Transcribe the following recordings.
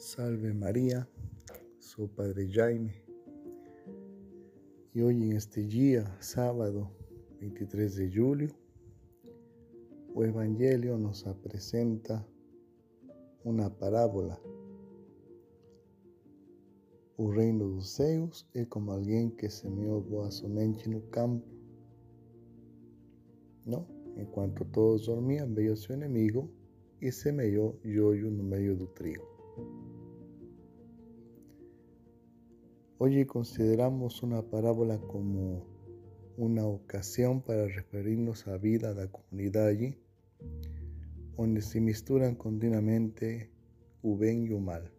Salve María, su Padre Jaime. Y hoy en este día, sábado 23 de julio, el Evangelio nos presenta una parábola. El reino de los cielos es como alguien que semeó boa en el campo. ¿No? En cuanto todos dormían, veio su enemigo y semeó yoyo no medio del trigo. Hoy consideramos una parábola como una ocasión para referirnos a vida de la comunidad allí, donde se misturan continuamente el bien y mal,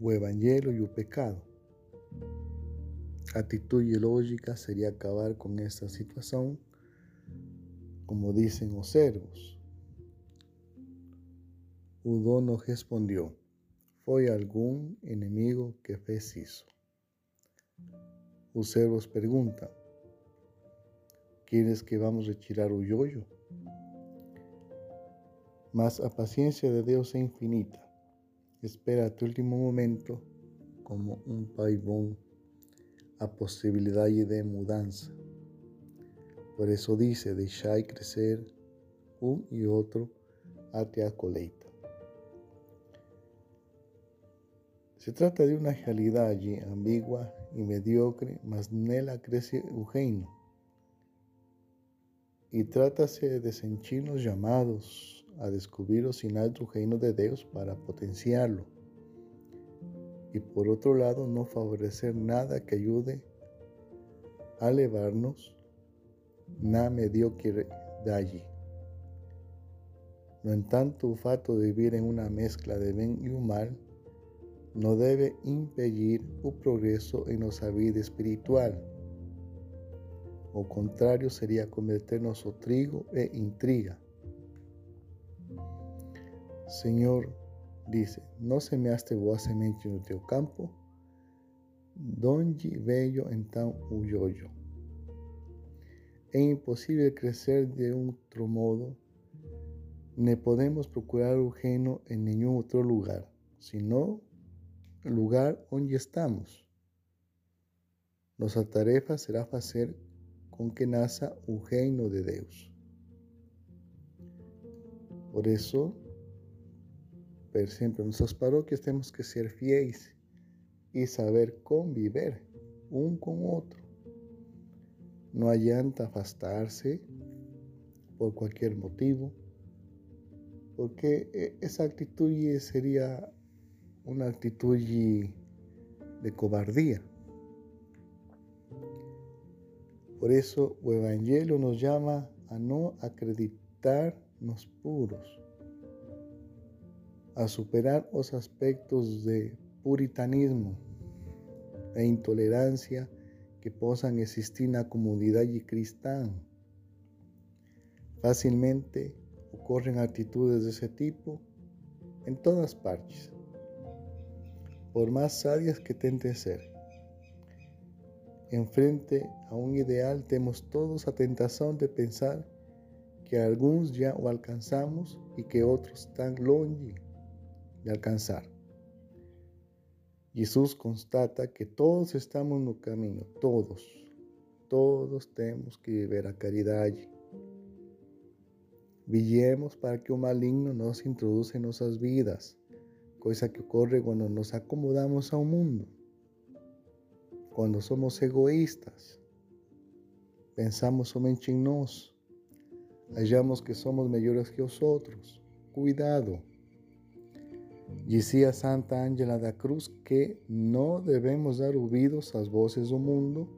el evangelio y el pecado. Actitud lógica sería acabar con esta situación, como dicen los servos. Udono respondió, ¿Fue algún enemigo que fez eso? Los servos preguntan, ¿quieres que vamos a retirar el yoyo? Mas a paciencia de Dios es infinita. Espera tu último momento como un paibón a posibilidad de mudanza. Por eso dice, dejar crecer un y otro hasta a colheita. Se trata de una realidad ambigua y mediocre, mas nela crece reino. Y trátase de sentirnos llamados a descubrir los sinais del de Dios para potenciarlo. Y por otro lado, no favorecer nada que ayude a elevarnos na mediocre de allí. No en tanto, fato de vivir en una mezcla de bien y mal no debe impedir el progreso en nuestra vida espiritual. O contrario sería convertirnos en trigo e intriga. Señor dice, no semeaste boa semente no teu campo, donde veio então o yoyo. É impossível crescer de outro modo, nem podemos procurar o reino em nenhum outro lugar, senão lugar donde estamos. Nuestra tarefa será hacer con que naza un reino de Dios. Por eso, por ejemplo, en nuestras parroquias tenemos que ser fieles y saber convivir un con otro. No adianta afastarse por cualquier motivo, porque eh, esa actitud sería una actitud de cobardía. Por eso el Evangelio nos llama a no acreditarnos puros, a superar los aspectos de puritanismo e intolerancia que puedan existir en la comunidad cristiana. Fácilmente ocurren actitudes de ese tipo en todas partes por más sabias que tente ser. Enfrente a un ideal tenemos todos a tentación de pensar que algunos ya lo alcanzamos y que otros están longe de alcanzar. Jesús constata que todos estamos en el camino, todos, todos tenemos que vivir a caridad. Villemos para que un maligno no se introduzca en nuestras vidas cosa que ocurre cuando nos acomodamos a un mundo, cuando somos egoístas, pensamos somente en hallamos que somos mejores que los otros. Cuidado. Decía Santa Ángela da Cruz que no debemos dar a las voces del mundo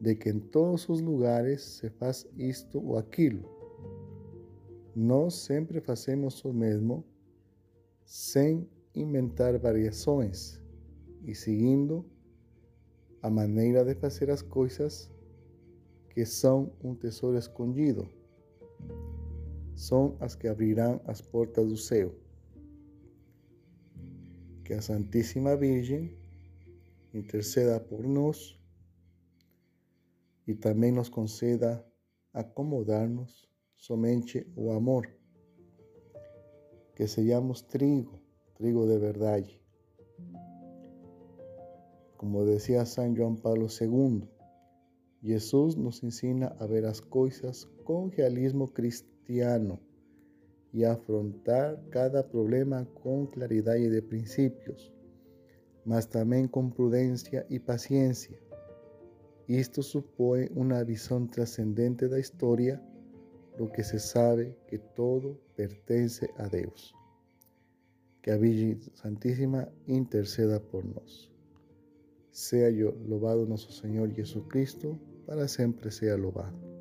de que en todos los lugares se hace esto o aquilo. No siempre hacemos lo mismo sem inventar variações e seguindo a maneira de fazer as coisas que são um tesouro escondido. São as que abrirão as portas do céu. Que a Santíssima Virgem interceda por nós e também nos conceda acomodar-nos somente o amor que seamos trigo, trigo de verdad. Como decía San Juan Pablo II, Jesús nos enseña a ver las cosas con realismo cristiano y a afrontar cada problema con claridad y de principios, mas también con prudencia y paciencia. Esto supone una visión trascendente de la historia, lo que se sabe que todo pertenece a Dios. Que a Virgen Santísima interceda por nos. Sea yo lobado nuestro Señor Jesucristo, para siempre sea lobado.